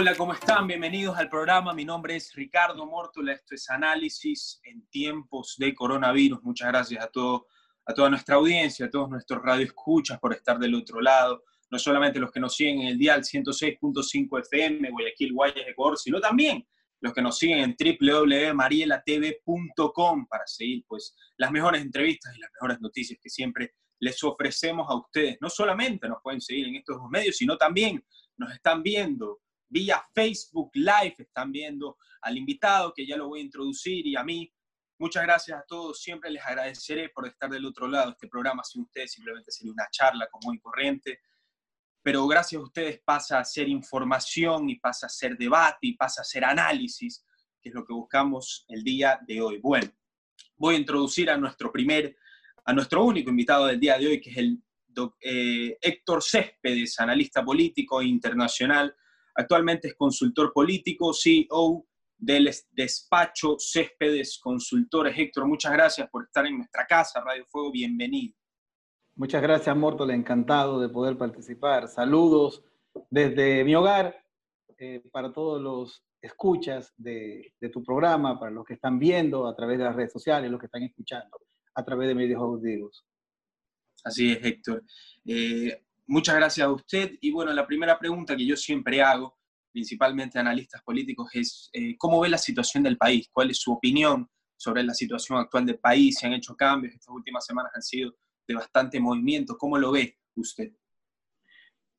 Hola, ¿cómo están? Bienvenidos al programa. Mi nombre es Ricardo Mórtola. Esto es Análisis en tiempos de coronavirus. Muchas gracias a, todo, a toda nuestra audiencia, a todos nuestros radioescuchas por estar del otro lado. No solamente los que nos siguen en el dial 106.5 FM, Guayaquil, Guayas, Ecuador, sino también los que nos siguen en www.marielatv.com para seguir pues, las mejores entrevistas y las mejores noticias que siempre les ofrecemos a ustedes. No solamente nos pueden seguir en estos dos medios, sino también nos están viendo vía Facebook Live, están viendo al invitado que ya lo voy a introducir y a mí. Muchas gracias a todos, siempre les agradeceré por estar del otro lado. Este programa sin ustedes simplemente sería una charla común y corriente, pero gracias a ustedes pasa a ser información y pasa a ser debate y pasa a ser análisis, que es lo que buscamos el día de hoy. Bueno, voy a introducir a nuestro primer, a nuestro único invitado del día de hoy, que es el eh, Héctor Céspedes, analista político internacional, Actualmente es consultor político, CEO del despacho Céspedes Consultores. Héctor, muchas gracias por estar en nuestra casa, Radio Fuego, bienvenido. Muchas gracias, Mortol, encantado de poder participar. Saludos desde mi hogar eh, para todos los escuchas de, tu programa, para los que están viendo a través de las redes sociales, los que están escuchando a través de medios auditivos. Así es, Héctor. Eh, Muchas gracias a usted. Y bueno, la primera pregunta que yo siempre hago, principalmente a analistas políticos, es eh, ¿cómo ve la situación del país? ¿Cuál es su opinión sobre la situación actual del país? ¿Se han hecho cambios? Estas últimas semanas han sido de bastante movimiento. ¿Cómo lo ve usted?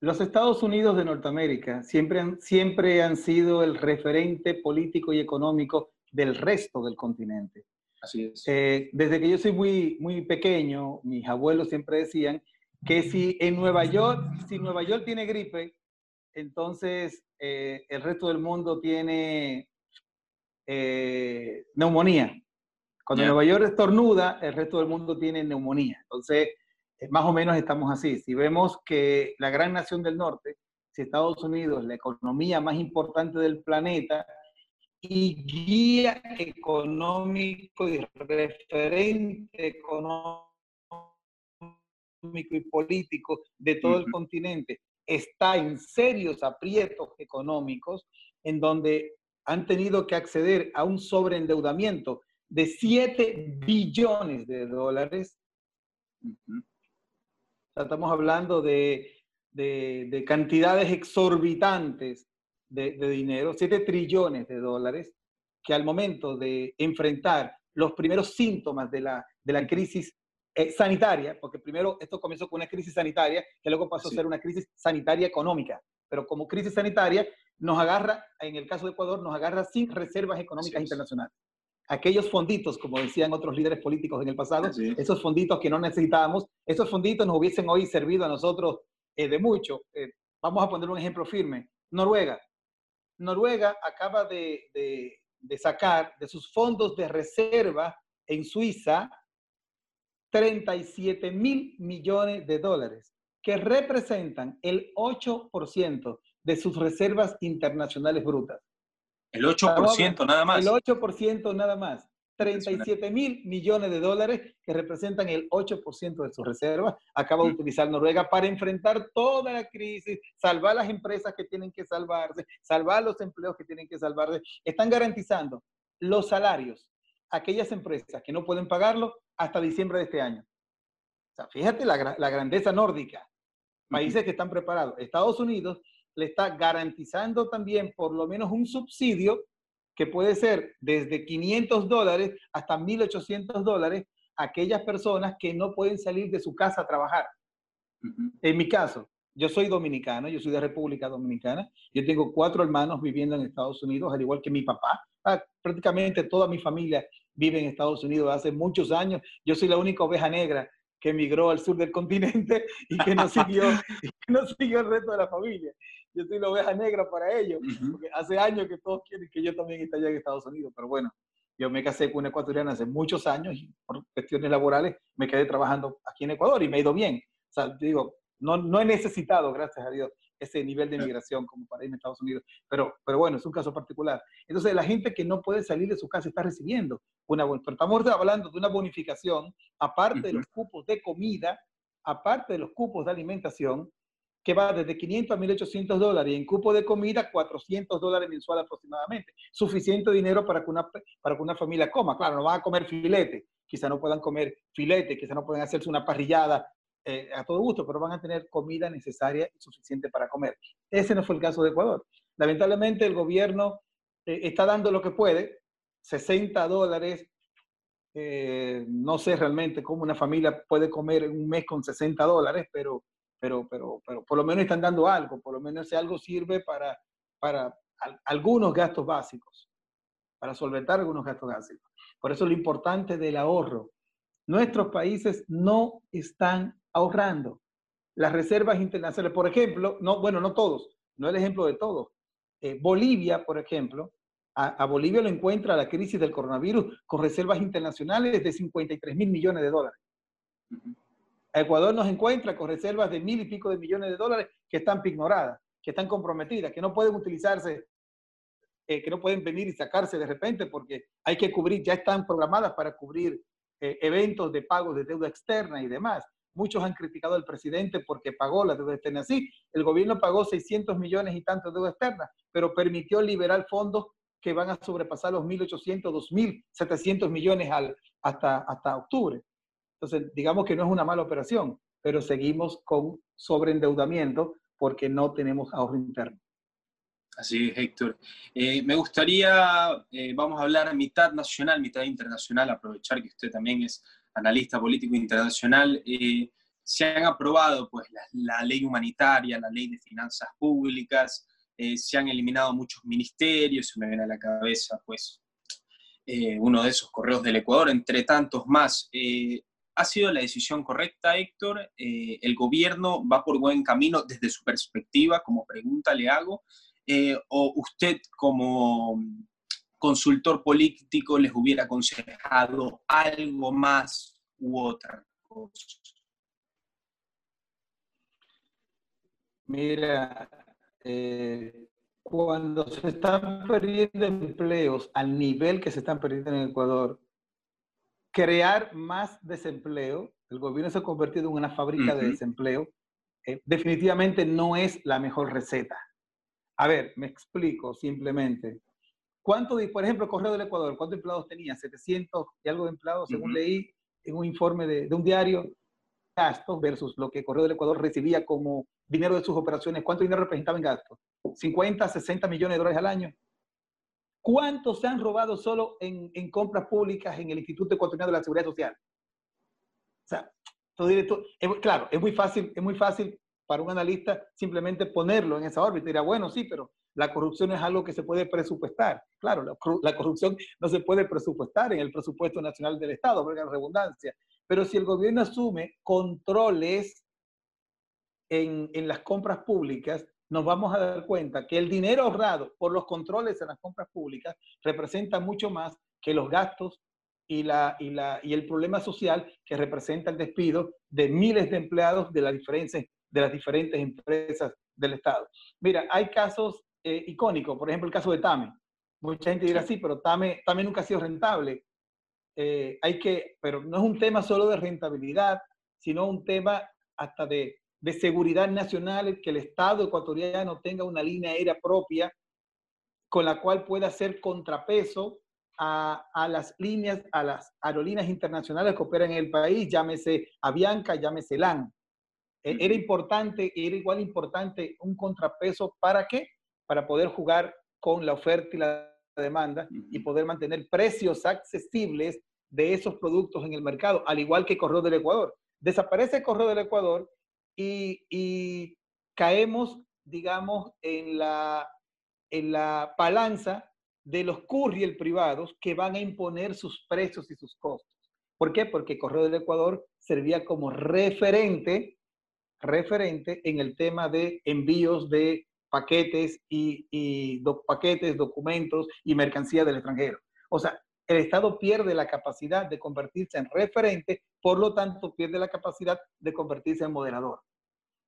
Los Estados Unidos de Norteamérica siempre han, siempre han sido el referente político y económico del resto del continente. Así es. Eh, desde que yo soy muy, muy pequeño, mis abuelos siempre decían que si en Nueva York, si Nueva York tiene gripe, entonces eh, el resto del mundo tiene eh, neumonía. Cuando Nueva York estornuda, el resto del mundo tiene neumonía. Entonces, más o menos estamos así. Si vemos que la gran nación del norte, si Estados Unidos, la economía más importante del planeta y guía económico y referente económico, y político de todo el continente. Está en serios aprietos económicos en donde han tenido que acceder a un sobreendeudamiento de 7 billones de dólares. estamos hablando de, de, cantidades exorbitantes de, de, dinero, 7 trillones de dólares, que al momento de enfrentar los primeros síntomas de la, de la crisis eh, sanitaria, porque primero esto comenzó con una crisis sanitaria, que luego pasó a ser una crisis sanitaria económica. Pero como crisis sanitaria nos agarra, en el caso de Ecuador, nos agarra sin reservas económicas internacionales. Aquellos fonditos, como decían otros líderes políticos en el pasado, esos fonditos que no necesitábamos, esos fonditos nos hubiesen hoy servido a nosotros eh, de mucho. Eh, vamos a poner un ejemplo firme. Noruega. Noruega acaba de, de sacar de sus fondos de reserva en Suiza 37 mil millones de dólares, que representan el 8% de sus reservas internacionales brutas. El 8% nada más. El 8% nada más. 37 mil millones de dólares que representan el 8% de sus reservas, acaba de utilizar Noruega para enfrentar toda la crisis, salvar las empresas que tienen que salvarse, salvar los empleos que tienen que salvarse. Están garantizando los salarios a aquellas empresas que no pueden pagarlo hasta diciembre de este año. O sea, fíjate la, la grandeza nórdica. Países que están preparados. Estados Unidos le está garantizando también por lo menos un subsidio que puede ser desde 500 dólares hasta 1.800 dólares aquellas personas que no pueden salir de su casa a trabajar. En mi caso, yo soy dominicano, yo soy de República Dominicana, yo tengo cuatro hermanos viviendo en Estados Unidos, al igual que mi papá. Ah, prácticamente toda mi familia vive en Estados Unidos hace muchos años. Yo soy la única oveja negra que emigró al sur del continente y que no siguió, no siguió el resto de la familia. Yo soy la oveja negra para ellos, porque hace años que todos quieren que yo también esté allá en Estados Unidos, pero bueno, yo me casé con una ecuatoriana hace muchos años y por cuestiones laborales me quedé trabajando aquí en Ecuador y me ha ido bien. O sea, digo, no, no he necesitado, gracias a Dios, ese nivel de migración como para irme a Estados Unidos. Pero, pero bueno, es un caso particular. Entonces, la gente que no puede salir de su casa está recibiendo una. Pero estamos hablando de una bonificación, aparte de los cupos de comida, aparte de los cupos de alimentación, que va desde 500 a 1.800 dólares y en cupo de comida 400 dólares mensual aproximadamente. Suficiente dinero para que, una, para que una familia coma. Claro, no van a comer filete, quizá no puedan comer filete, quizá no puedan hacerse una parrillada eh, a todo gusto, pero van a tener comida necesaria y suficiente para comer. Ese no fue el caso de Ecuador. Lamentablemente el gobierno eh, está dando lo que puede, 60 dólares. Eh, no sé realmente cómo una familia puede comer en un mes con 60 dólares, pero, pero, pero, pero por lo menos están dando algo, por lo menos ese algo sirve para, para algunos gastos básicos, para solventar algunos gastos básicos. Por eso lo importante del ahorro. Nuestros países no están ahorrando. Las reservas internacionales, por ejemplo, no, bueno, no todos, no el ejemplo de todos. Eh, Bolivia, por ejemplo, a, Bolivia lo encuentra la crisis del coronavirus con reservas internacionales de 53 mil millones de dólares. A Ecuador nos encuentra con reservas de mil y pico de millones de dólares que están ignoradas, que están comprometidas, que no pueden utilizarse, eh, que no pueden venir y sacarse de repente porque hay que cubrir, ya están programadas para cubrir eh, eventos de pagos de deuda externa y demás. Muchos han criticado al presidente porque pagó la deuda externa. Sí, el gobierno pagó 600 millones y tanto de deuda externa, pero permitió liberar fondos que van a sobrepasar los 1.800, 2.700 millones al, hasta, hasta octubre. Entonces, digamos que no es una mala operación, pero seguimos con sobreendeudamiento porque no tenemos ahorro interno. Así es, Héctor. Eh, me gustaría, eh, vamos a hablar mitad nacional, mitad internacional, aprovechar que usted también es analista político internacional, eh, se han aprobado pues, la, ley humanitaria, la ley de finanzas públicas, se han eliminado muchos ministerios, se me viene a la cabeza pues, uno de esos correos del Ecuador, entre tantos más. ¿Ha sido la decisión correcta, Héctor? ¿El gobierno va por buen camino desde su perspectiva, como pregunta le hago? ¿O usted como consultor político les hubiera aconsejado algo más u otra cosa? Mira, eh, cuando se están perdiendo empleos al nivel que se están perdiendo en Ecuador, crear más desempleo, el gobierno se ha convertido en una fábrica de desempleo, eh, definitivamente no es la mejor receta. A ver, me explico simplemente. ¿Cuánto, por ejemplo, Correo del Ecuador, cuántos empleados tenía? 700 y algo de empleados, según leí en un informe de, un diario, gastos versus lo que Correo del Ecuador recibía como dinero de sus operaciones. ¿Cuánto dinero representaba en gastos? 50, 60 millones de dólares al año. ¿Cuántos se han robado solo en, en compras públicas en el Instituto Ecuatoriano de la Seguridad Social? O sea, todo, claro, es muy fácil, es muy fácil para un analista simplemente ponerlo en esa órbita. Dirá, bueno, sí, pero la corrupción es algo que se puede presupuestar. Claro, la, corrupción no se puede presupuestar en el presupuesto nacional del Estado, porque la redundancia. Pero si el gobierno asume controles en, en las compras públicas, nos vamos a dar cuenta que el dinero ahorrado por los controles en las compras públicas representa mucho más que los gastos y, la, y, la, y el problema social que representa el despido de miles de empleados de, la de las diferentes empresas del Estado. Mira, hay casos eh, icónico, por ejemplo, el caso de Tame. Mucha gente dirá, sí, pero Tame, Tame nunca ha sido rentable. Eh, hay que, pero no es un tema solo de rentabilidad, sino un tema hasta de, de seguridad nacional, que el Estado ecuatoriano tenga una línea aérea propia con la cual pueda hacer contrapeso a, a, las líneas, a las aerolíneas internacionales que operan en el país, llámese Avianca, llámese LAN. E, era importante, era igual importante un contrapeso para qué? para poder jugar con la oferta y la demanda y poder mantener precios accesibles de esos productos en el mercado, al igual que Correo del Ecuador. Desaparece Correo del Ecuador y, caemos, digamos, en la, en la balanza de los courier privados que van a imponer sus precios y sus costos. ¿Por qué? Porque Correo del Ecuador servía como referente, referente en el tema de envíos de paquetes y, paquetes, documentos y mercancía del extranjero. O sea, el Estado pierde la capacidad de convertirse en referente, por lo tanto pierde la capacidad de convertirse en moderador.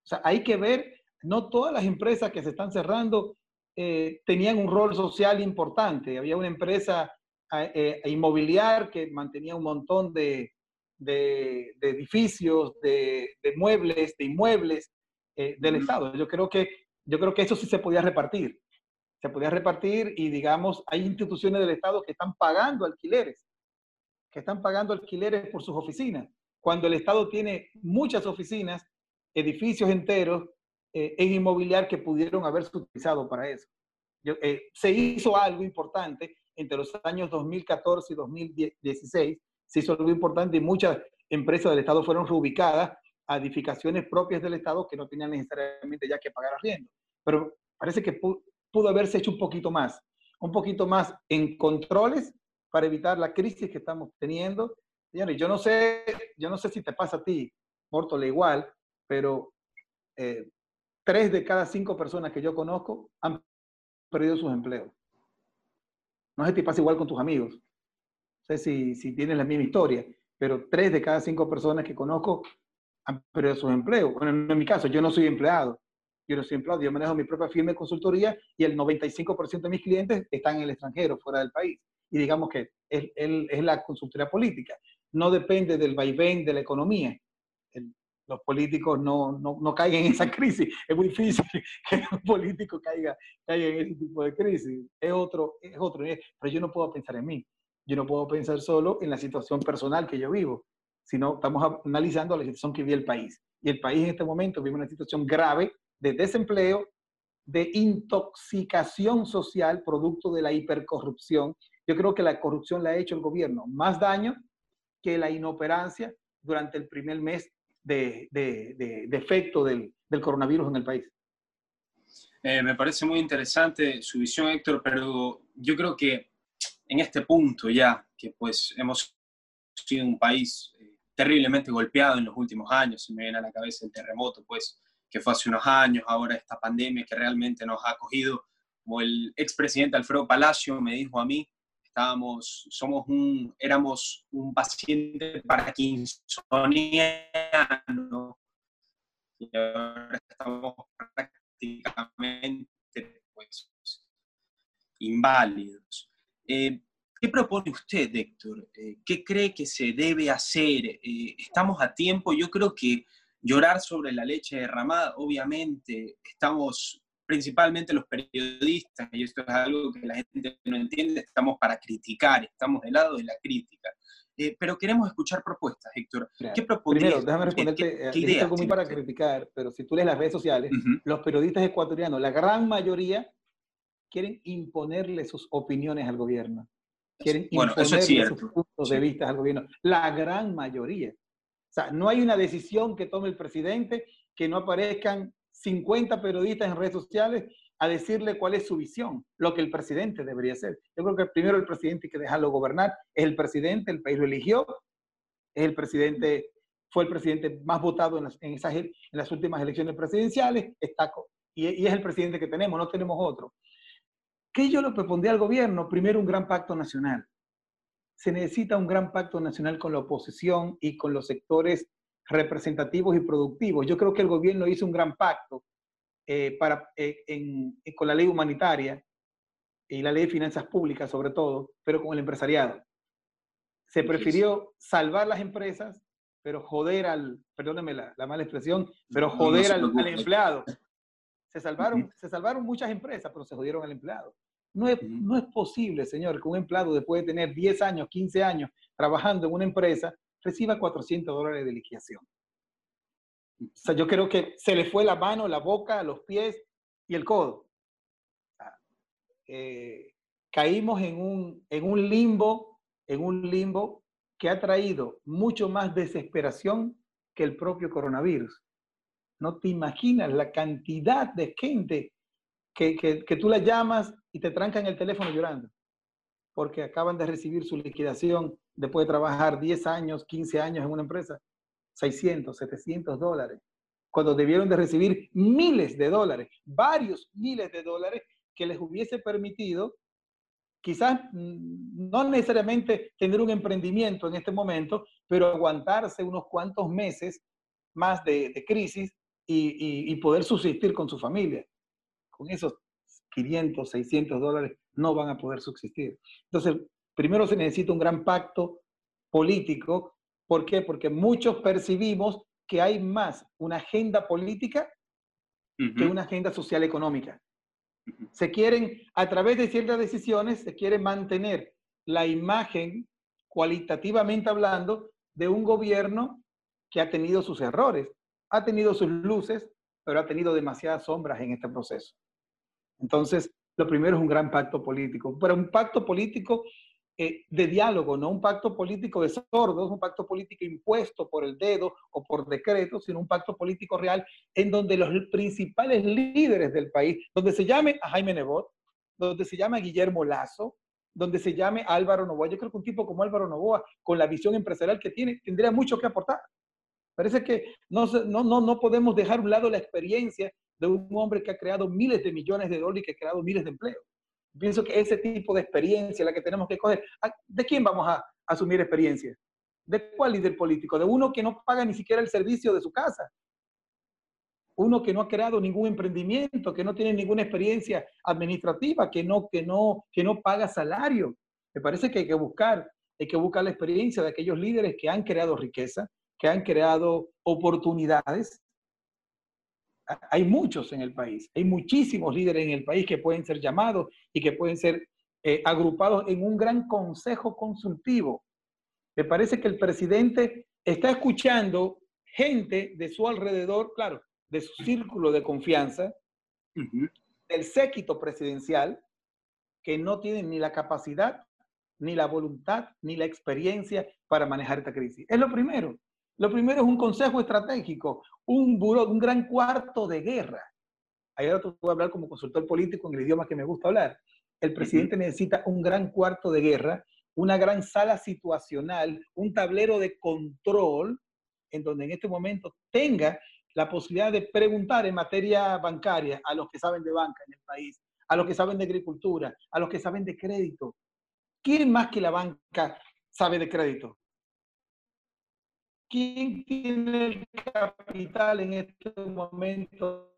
O sea, hay que ver, no todas las empresas que se están cerrando eh, tenían un rol social importante. Había una empresa eh, inmobiliaria que mantenía un montón de, de, edificios, de, de, muebles, de inmuebles, eh, del Estado. Yo creo, que, yo creo que eso sí se podía repartir. Se podía repartir y, digamos, hay instituciones del Estado que están pagando alquileres, que están pagando alquileres por sus oficinas. Cuando el Estado tiene muchas oficinas, edificios enteros eh, en inmobiliar que pudieron haberse utilizado para eso. Eh, se hizo algo importante entre los años 2014 y 2016, se hizo algo importante y muchas empresas del Estado fueron reubicadas a edificaciones propias del Estado que no tenían necesariamente ya que pagar arriendo. Pero parece que pudo, haberse hecho un poquito más, un poquito más en controles para evitar la crisis que estamos teniendo. Señores, yo no sé, yo no sé si te pasa a ti, Mórtole, igual, pero eh, tres de cada cinco personas que yo conozco han perdido sus empleos. No sé si pasa igual con tus amigos. No sé si, si tienes la misma historia, pero tres de cada cinco personas que conozco han perdido sus empleos. Bueno, en mi caso, yo no soy empleado. Yo no soy empleado, yo manejo mi propia firma de consultoría y el 95% de mis clientes están en el extranjero, fuera del país. Y digamos que es, es la consultoría política. No depende del vaivén de la economía los políticos no, no, no, caigan en esa crisis. Es muy difícil que un político caiga, caiga en ese tipo de crisis. Es otro, es otro. Pero yo no puedo pensar en mí. Yo no puedo pensar solo en la situación personal que yo vivo, sino estamos analizando la situación que vive el país. Y el país en este momento vive una situación grave de desempleo, de intoxicación social producto de la hipercorrupción. Yo creo que la corrupción le ha hecho al gobierno más daño que la inoperancia durante el primer mes de, de, efecto del, coronavirus en el país. Eh, me parece muy interesante su visión, Héctor, pero yo creo que en este punto ya, que pues hemos sido un país eh, terriblemente golpeado en los últimos años, se me viene a la cabeza el terremoto, pues, que fue hace unos años, ahora esta pandemia que realmente nos ha acogido, como el expresidente Alfredo Palacio me dijo a mí, estábamos, somos un, éramos un paciente parkinsoniano y ahora estamos prácticamente pues, inválidos. Eh, ¿Qué propone usted, Héctor? Eh, ¿Qué cree que se debe hacer? Eh, ¿Estamos a tiempo? Yo creo que llorar sobre la leche derramada, obviamente, estamos principalmente los periodistas, y esto es algo que la gente no entiende, estamos para criticar, estamos del lado de la crítica. Eh, pero queremos escuchar propuestas, Héctor. ¿Qué propondrías? Primero, déjame responderte, ¿qué, qué algo muy para criticar, pero si tú lees las redes sociales, los periodistas ecuatorianos, la gran mayoría, quieren imponerle sus opiniones al gobierno. Quieren bueno, imponerle sus puntos de vista al gobierno. La gran mayoría. O sea, no hay una decisión que tome el presidente que no aparezcan 50 periodistas en redes sociales a decirle cuál es su visión, lo que el presidente debería hacer. Yo creo que primero el presidente hay que dejarlo gobernar. Es el presidente, el país lo eligió, es el presidente, fue el presidente más votado en las, últimas elecciones presidenciales, está, y, y es el presidente que tenemos, no tenemos otro. ¿Qué yo le propondría al gobierno? Primero, un gran pacto nacional. Se necesita un gran pacto nacional con la oposición y con los sectores representativos y productivos. Yo creo que el gobierno hizo un gran pacto eh, para, eh, con la ley humanitaria y la ley de finanzas públicas sobre todo, pero con el empresariado. Se prefirió salvar las empresas, pero joder al, perdóneme la, mala expresión, pero joder al, empleado. Se salvaron, se salvaron muchas empresas, pero se jodieron al empleado. No es, no es posible, señor, que un empleado después de tener 10 años, 15 años trabajando en una empresa, reciba 400 dólares de liquidación. O sea, yo creo que se le fue la mano, la boca, los pies y el codo. Eh, caímos en un, en un limbo, en un limbo que ha traído mucho más desesperación que el propio coronavirus. No te imaginas la cantidad de gente que, que, que tú la llamas y te trancan el teléfono llorando porque acaban de recibir su liquidación después de trabajar 10 años, 15 años en una empresa, 600, 700 dólares, cuando debieron de recibir miles de dólares, varios miles de dólares que les hubiese permitido quizás mm, no necesariamente tener un emprendimiento en este momento, pero aguantarse unos cuantos meses más de, crisis y, y, poder subsistir con su familia. Con esos 500, 600 dólares no van a poder subsistir. Entonces, primero se necesita un gran pacto político. ¿Por qué? Porque muchos percibimos que hay más una agenda política que una agenda social económica. Se quieren, a través de ciertas decisiones, se quiere mantener la imagen, cualitativamente hablando, de un gobierno que ha tenido sus errores, ha tenido sus luces, pero ha tenido demasiadas sombras en este proceso. Entonces, lo primero es un gran pacto político, pero un pacto político eh, de diálogo, no un pacto político de sordos, un pacto político impuesto por el dedo o por decreto, sino un pacto político real en donde los principales líderes del país, donde se llame a Jaime Nebot, donde se llame a Guillermo Lazo, donde se llame a Álvaro Novoa. Yo creo que un tipo como Álvaro Novoa, con la visión empresarial que tiene, tendría mucho que aportar. Parece que no, no, no, no podemos dejar a un lado la experiencia de un hombre que ha creado miles de millones de dólares y que ha creado miles de empleos. Pienso que ese tipo de experiencia la que tenemos que coger. ¿De quién vamos a asumir experiencia? ¿De cuál líder político? De uno que no paga ni siquiera el servicio de su casa. Uno que no ha creado ningún emprendimiento, que no tiene ninguna experiencia administrativa, que no, que no, que no paga salario. Me parece que hay que buscar, hay que buscar la experiencia de aquellos líderes que han creado riqueza, que han creado oportunidades hay muchos en el país, hay muchísimos líderes en el país que pueden ser llamados y que pueden ser eh, agrupados en un gran consejo consultivo. Me parece que el presidente está escuchando gente de su alrededor, claro, de su círculo de confianza, del séquito presidencial, que no tienen ni la capacidad, ni la voluntad, ni la experiencia para manejar esta crisis. Es lo primero. Lo primero es un consejo estratégico, un buró, un gran cuarto de guerra. Ahora voy a hablar como consultor político en el idioma que me gusta hablar. El presidente necesita un gran cuarto de guerra, una gran sala situacional, un tablero de control en donde en este momento tenga la posibilidad de preguntar en materia bancaria a los que saben de banca en el país, a los que saben de agricultura, a los que saben de crédito. ¿Quién más que la banca sabe de crédito? ¿Quién tiene el capital en este momento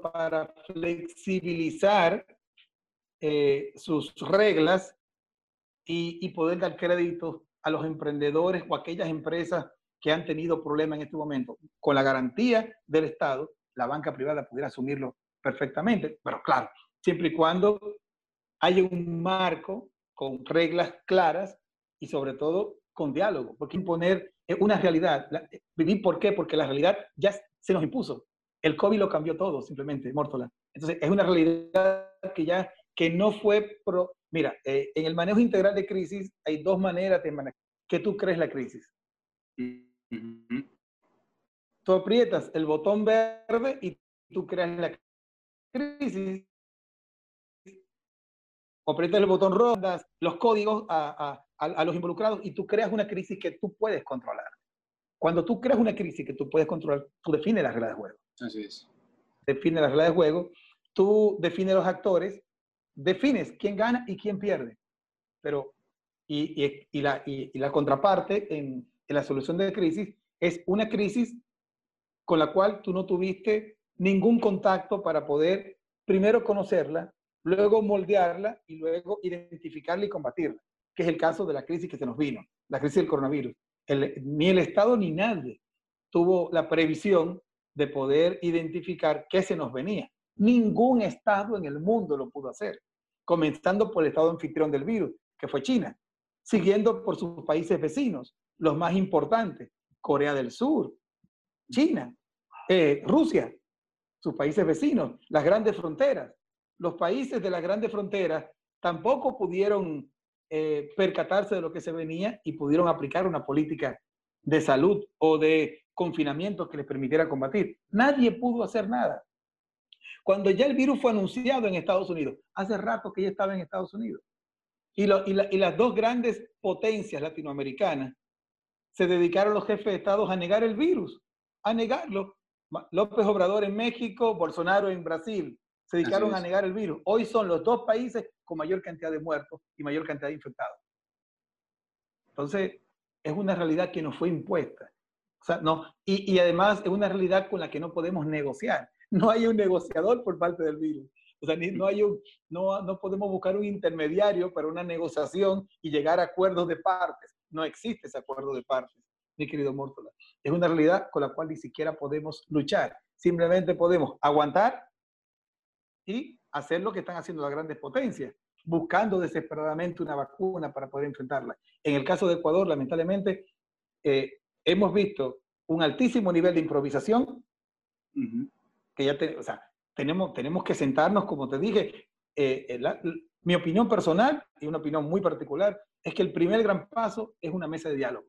para flexibilizar eh, sus reglas y, poder dar crédito a los emprendedores o aquellas empresas que han tenido problemas en este momento? Con la garantía del Estado, la banca privada pudiera asumirlo perfectamente, pero claro, siempre y cuando haya un marco con reglas claras y sobre todo con diálogo, porque imponer una realidad. Vivir, ¿por qué? Porque la realidad ya se nos impuso. El COVID lo cambió todo, simplemente, Mórtola. Entonces, es una realidad que ya, que no fue... Pro... Mira, eh, en el manejo integral de crisis hay dos maneras de manejar. ¿Qué tú crees la crisis? Tú aprietas el botón verde y tú creas la crisis. O aprietas el botón rojo, los códigos a, a, los involucrados y tú creas una crisis que tú puedes controlar. Cuando tú creas una crisis que tú puedes controlar, tú defines las reglas de juego. Así es. Defines las reglas de juego, tú defines los actores, defines quién gana y quién pierde. Pero, y, y, y la, y, la, contraparte en, en la solución de crisis es una crisis con la cual tú no tuviste ningún contacto para poder primero conocerla, luego moldearla y luego identificarla y combatirla que es el caso de la crisis que se nos vino, la crisis del coronavirus. ni el Estado ni nadie tuvo la previsión de poder identificar qué se nos venía. Ningún Estado en el mundo lo pudo hacer, comenzando por el Estado anfitrión del virus, que fue China, siguiendo por sus países vecinos, los más importantes, Corea del Sur, China, eh, Rusia, sus países vecinos, las grandes fronteras. Los países de las grandes fronteras tampoco pudieron eh, percatarse de lo que se venía y pudieron aplicar una política de salud o de confinamiento que les permitiera combatir. Nadie pudo hacer nada. Cuando ya el virus fue anunciado en Estados Unidos, hace rato que ya estaba en Estados Unidos, y, y las dos grandes potencias latinoamericanas se dedicaron los jefes de Estado a negar el virus, a negarlo. López Obrador en México, Bolsonaro en Brasil, se dedicaron a negar el virus. Hoy son los dos países con mayor cantidad de muertos y mayor cantidad de infectados. Entonces, es una realidad que nos fue impuesta. O sea, no, y, y, además es una realidad con la que no podemos negociar. No hay un negociador por parte del virus. O sea, no, hay un, no, no podemos buscar un intermediario para una negociación y llegar a acuerdos de partes. No existe ese acuerdo de partes, mi querido Mórtola. Es una realidad con la cual ni siquiera podemos luchar. simplemente podemos aguantar y hacer lo que están haciendo las grandes potencias, buscando desesperadamente una vacuna para poder enfrentarla. En el caso de Ecuador, lamentablemente, eh, hemos visto un altísimo nivel de improvisación, que ya o sea, tenemos, tenemos que sentarnos, como te dije, eh, mi opinión personal y una opinión muy particular es que el primer gran paso es una mesa de diálogo.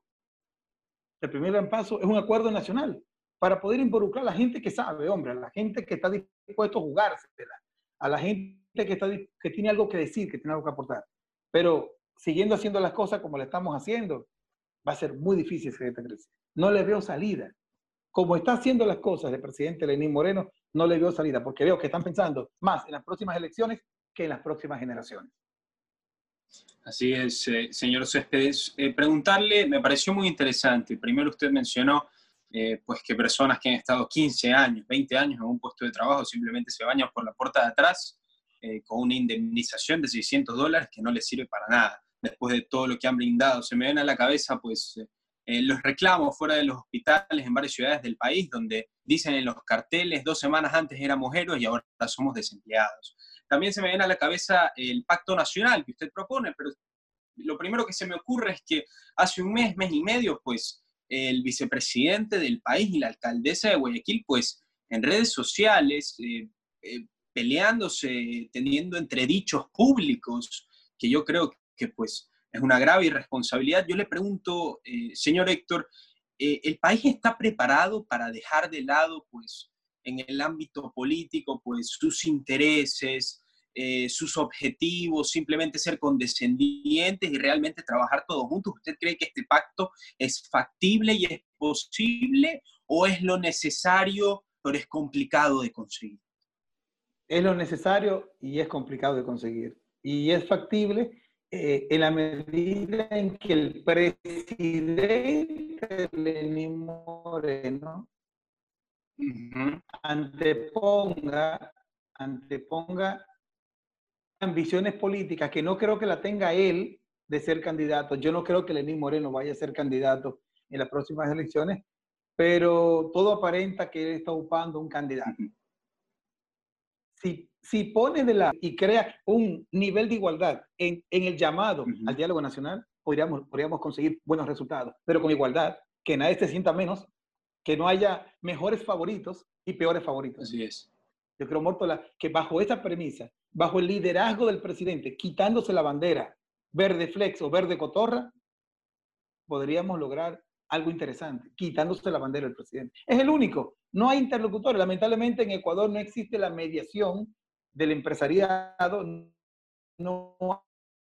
El primer gran paso es un acuerdo nacional para poder involucrar a la gente que sabe, hombre, a la gente que está dispuesto a jugársela, a la gente que, está, que tiene algo que decir, que tiene algo que aportar. Pero siguiendo haciendo las cosas como le estamos haciendo, va a ser muy difícil esta crisis. No le veo salida. Como está haciendo las cosas el presidente Lenín Moreno, no le veo salida, porque veo que están pensando más en las próximas elecciones que en las próximas generaciones. Así es, eh, señor Céspedes. Eh, preguntarle, me pareció muy interesante. Primero usted mencionó eh, pues que personas que han estado 15 años, 20 años en un puesto de trabajo simplemente se bañan por la puerta de atrás con una indemnización de 600 dólares que no les sirve para nada después de todo lo que han brindado. Se me ven a la cabeza pues los reclamos fuera de los hospitales en varias ciudades del país donde dicen en los carteles dos semanas antes éramos héroes y ahora somos desempleados. También se me viene a la cabeza el pacto nacional que usted propone, pero lo primero que se me ocurre es que hace un mes, mes y medio, pues el vicepresidente del país y la alcaldesa de Guayaquil, pues en redes sociales, eh, eh, peleándose, teniendo entredichos públicos, que yo creo que pues es una grave irresponsabilidad. Yo le pregunto, eh, señor Héctor, ¿el país está preparado para dejar de lado pues en el ámbito político, pues sus intereses, eh, sus objetivos, simplemente ser condescendientes y realmente trabajar todos juntos. ¿Usted cree que este pacto es factible y es posible o es lo necesario pero es complicado de conseguir? Es lo necesario y es complicado de conseguir. Y es factible eh, en la medida en que el presidente Lenín Moreno anteponga, anteponga ambiciones políticas que no creo que la tenga él de ser candidato. Yo no creo que Lenín Moreno vaya a ser candidato en las próximas elecciones, pero todo aparenta que él está ocupando un candidato. Si, si pone de la y crea un nivel de igualdad en, en el llamado al diálogo nacional, podríamos, podríamos conseguir buenos resultados, pero con igualdad, que nadie se sienta menos, que no haya mejores favoritos y peores favoritos. Así es. Yo creo, Mortola, que bajo esa premisa, bajo el liderazgo del presidente, quitándose la bandera verde flex o verde cotorra, podríamos lograr algo interesante, quitándose la bandera del presidente. Es el único. No hay interlocutores. Lamentablemente en Ecuador no existe la mediación del empresariado. No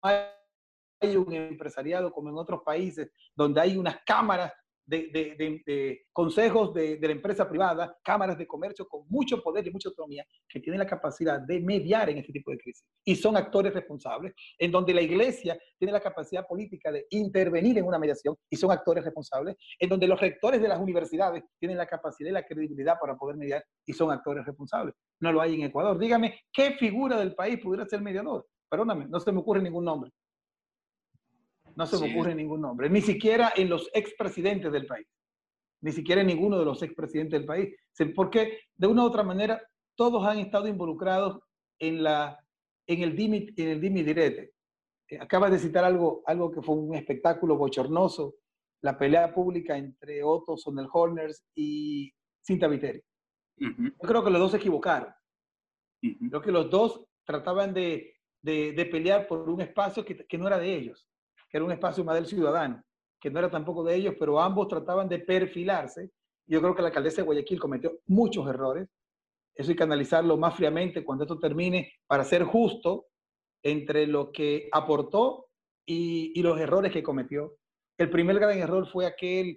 hay un empresariado como en otros países donde hay unas cámaras de, consejos de, la empresa privada, cámaras de comercio con mucho poder y mucha autonomía que tienen la capacidad de mediar en este tipo de crisis y son actores responsables, en donde la iglesia tiene la capacidad política de intervenir en una mediación y son actores responsables, en donde los rectores de las universidades tienen la capacidad y la credibilidad para poder mediar y son actores responsables. No lo hay en Ecuador. Dígame, ¿qué figura del país pudiera ser mediador? Perdóname, no se me ocurre ningún nombre. No se me ocurre ningún nombre, ni siquiera en los expresidentes del país, ni siquiera en ninguno de los expresidentes del país, porque de una u otra manera todos han estado involucrados en, la, en el dimi, en el dimi direte. Eh, acabas de citar algo, algo que fue un espectáculo bochornoso, la pelea pública entre Otto Sonnenhorners y Cinta Viteri. Yo creo que los dos se equivocaron. Creo que los dos trataban de, de, de pelear por un espacio que, que, no era de ellos que era un espacio más del ciudadano, que no era tampoco de ellos, pero ambos trataban de perfilarse. Yo creo que la alcaldesa de Guayaquil cometió muchos errores. Eso hay que analizarlo más fríamente cuando esto termine para ser justo entre lo que aportó y, y los errores que cometió. El primer gran error fue aquel,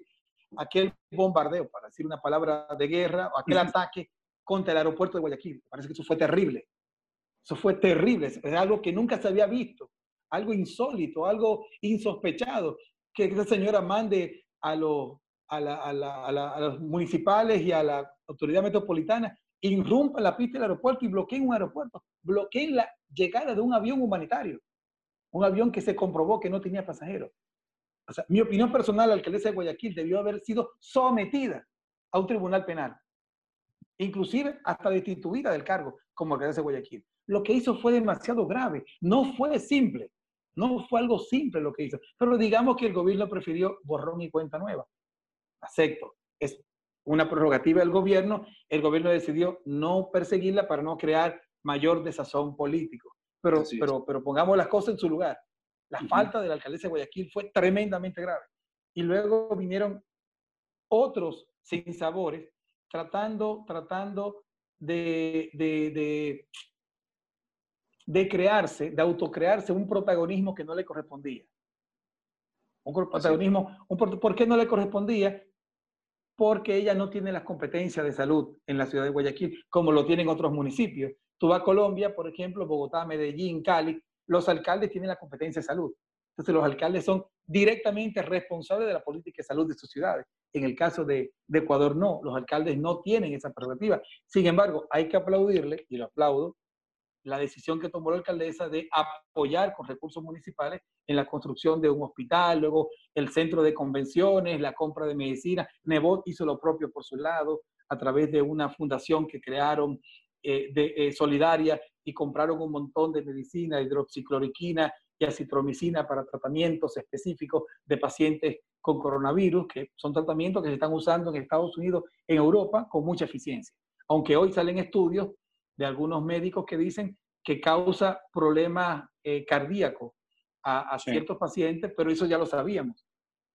aquel bombardeo, para decir una palabra de guerra, o aquel ataque contra el aeropuerto de Guayaquil. Parece que eso fue terrible. Eso fue terrible. Es algo que nunca se había visto algo insólito, algo insospechado, que esa señora mande a, los, a, los municipales y a la autoridad metropolitana, irrumpan la pista del aeropuerto y bloqueen un aeropuerto, bloqueen la llegada de un avión humanitario, un avión que se comprobó que no tenía pasajeros. O sea, mi opinión personal, la alcaldesa de Guayaquil debió haber sido sometida a un tribunal penal. inclusive hasta destituida del cargo como alcaldesa de Guayaquil. Lo que hizo fue demasiado grave, no fue simple, no fue algo simple lo que hizo, pero digamos que el gobierno prefirió borrón y cuenta nueva. Acepto, es una prerrogativa del gobierno, el gobierno decidió no perseguirla para no crear mayor desazón político. Pero, pero, pero pongamos las cosas en su lugar. La falta de la alcaldesa de Guayaquil fue tremendamente grave. Y luego vinieron otros sin sabores tratando, tratando de, de, de, crearse, de autocrearse un protagonismo que no le correspondía. Un protagonismo, un, ¿por qué no le correspondía? Porque ella no tiene las competencias de salud en la ciudad de Guayaquil, como lo tienen otros municipios. Tú vas a Colombia, por ejemplo, Bogotá, Medellín, Cali, los alcaldes tienen la competencia de salud. Entonces los alcaldes son directamente responsables de la política de salud de sus ciudades. En el caso de, Ecuador no, los alcaldes no tienen esa prerrogativa. Sin embargo, hay que aplaudirle, y lo aplaudo, la decisión que tomó la alcaldesa de apoyar con recursos municipales en la construcción de un hospital, luego el centro de convenciones, la compra de medicina. Nebot hizo lo propio por su lado a través de una fundación que crearon eh, de, eh, solidaria y compraron un montón de medicina, hidroxicloroquina y acitromicina para tratamientos específicos de pacientes con coronavirus, que son tratamientos que se están usando en Estados Unidos, en Europa, con mucha eficiencia. Aunque hoy salen estudios de algunos médicos que dicen que causa problemas eh, cardíacos a, ciertos pacientes, pero eso ya lo sabíamos.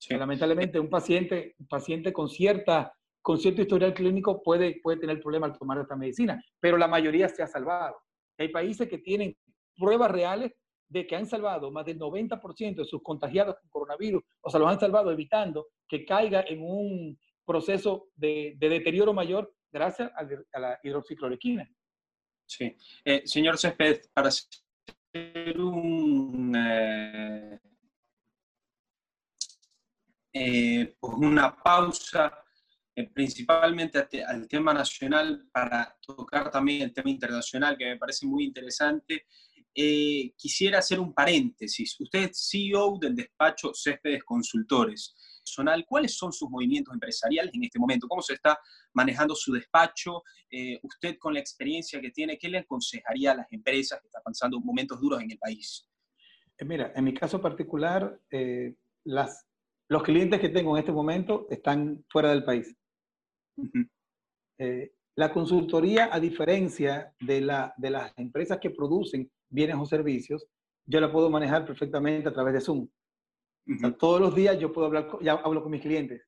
Lamentablemente, un paciente, un paciente con cierta con cierto historial clínico puede, puede tener problemas al tomar esta medicina, pero la mayoría se ha salvado. Hay países que tienen pruebas reales de que han salvado más del 90% de sus contagiados con coronavirus, o sea, los han salvado evitando que caiga en un proceso de, deterioro mayor gracias a, la hidroxicloroquina. Sí. Eh, señor Césped, para hacer un, eh, eh, una pausa principalmente al tema nacional para tocar también el tema internacional, que me parece muy interesante. Quisiera hacer un paréntesis. Usted es CEO del despacho Céspedes Consultores. ¿Cuáles son sus movimientos empresariales en este momento? ¿Cómo se está manejando su despacho? Eh, usted con la experiencia que tiene, ¿qué le aconsejaría a las empresas que están pasando momentos duros en el país? Mira, en mi caso particular, las, los clientes que tengo en este momento están fuera del país. Eh, la consultoría, a diferencia de, la, de las empresas que producen bienes o servicios, yo la puedo manejar perfectamente a través de Zoom. Todos los días yo puedo hablar, ya hablo con mis clientes,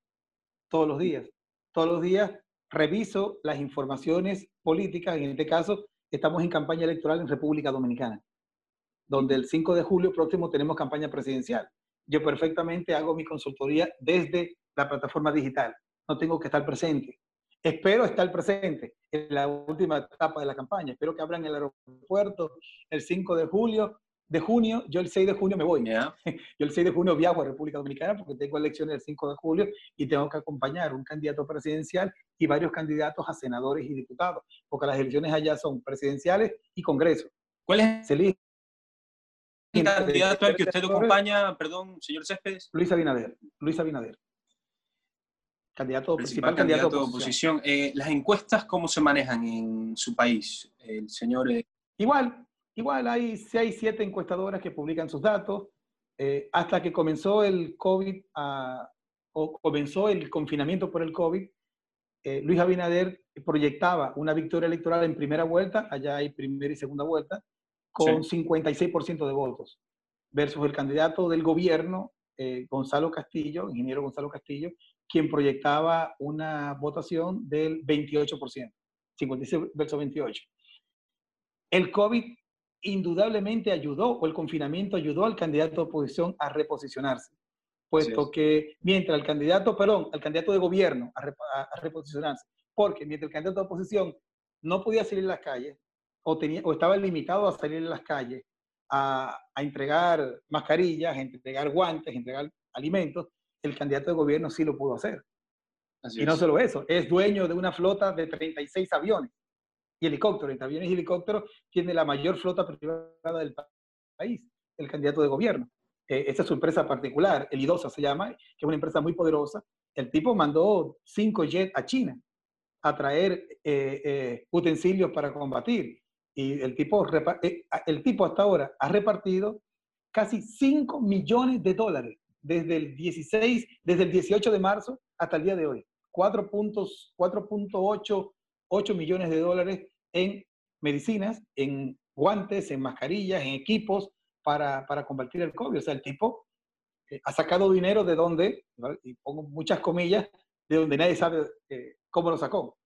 todos los días. Todos los días reviso las informaciones políticas, en este caso estamos en campaña electoral en República Dominicana, donde el 5 de julio próximo tenemos campaña presidencial. Yo perfectamente hago mi consultoría desde la plataforma digital no tengo que estar presente. Espero estar presente en la última etapa de la campaña. Espero que abran el aeropuerto el 5 de julio, de junio. Yo el 6 de junio me voy. Yo el 6 de junio viajo a República Dominicana porque tengo elecciones el 5 de julio y tengo que acompañar un candidato presidencial y varios candidatos a senadores y diputados, porque las elecciones allá son presidenciales y congreso. ¿Cuál es el candidato al que usted acompaña, perdón, señor Céspedes? Luis Abinader. Luis Abinader. Candidato, principal, candidato, de oposición. Eh, ¿Las encuestas cómo se manejan en su país? El señor... Eh, igual, igual hay seis, siete encuestadoras que publican sus datos. Eh, hasta que comenzó el COVID, o comenzó el confinamiento por el COVID, Luis Abinader proyectaba una victoria electoral en primera vuelta, allá hay primera y segunda vuelta, con 56% de votos, versus el candidato del gobierno, Gonzalo Castillo, ingeniero Gonzalo Castillo, quien proyectaba una votación del 28%, 56 versus 28. El COVID indudablemente ayudó, o el confinamiento ayudó al candidato de oposición a reposicionarse, puesto que mientras el candidato, perdón, el candidato de gobierno a, reposicionarse, porque mientras el candidato de oposición no podía salir a las calles, o, tenía, o estaba limitado a salir a las calles, a, a entregar mascarillas, a entregar guantes, a entregar alimentos, el candidato de gobierno sí lo pudo hacer. y no solo eso, es dueño de una flota de 36 aviones y helicópteros. Entre aviones y helicópteros tiene la mayor flota privada del país, el candidato de gobierno. Eh, esta es su empresa particular, el IDOSA se llama, que es una empresa muy poderosa. El tipo mandó cinco jets a China a traer eh, eh, utensilios para combatir. Y el tipo, eh, el tipo hasta ahora ha repartido casi 5 millones de dólares desde el 16, desde el 18 de marzo hasta el día de hoy. 4.8 millones de dólares en medicinas, en guantes, en mascarillas, en equipos para, para combatir el COVID. O sea, el tipo ha sacado dinero de donde, y pongo muchas comillas, de donde nadie sabe cómo lo sacó.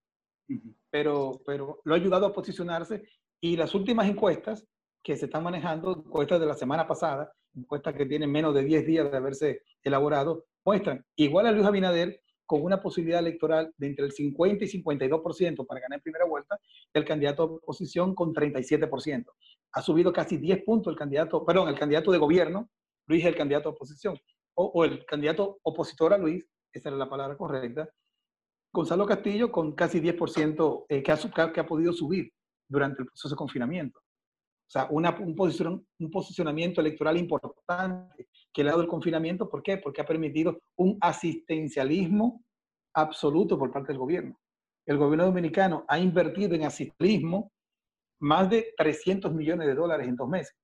Pero, pero lo ha ayudado a posicionarse y las últimas encuestas que se están manejando, encuestas de la semana pasada, encuestas que tienen menos de 10 días de haberse elaborado, muestran igual a Luis Abinader con una posibilidad electoral de entre el 50 y 52% para ganar en primera vuelta, el candidato de oposición con 37%. Ha subido casi 10 puntos el candidato, perdón, el candidato de gobierno, Luis el candidato de oposición, o, o el candidato opositor a Luis, esa era la palabra correcta, Gonzalo Castillo con casi 10% eh, que, ha, que ha podido subir durante el proceso de confinamiento. O sea, una, un, un, posicionamiento electoral importante que le ha dado el confinamiento. ¿Por qué? Porque ha permitido un asistencialismo absoluto por parte del gobierno. El gobierno dominicano ha invertido en asistencialismo más de 300 millones de dólares en dos meses.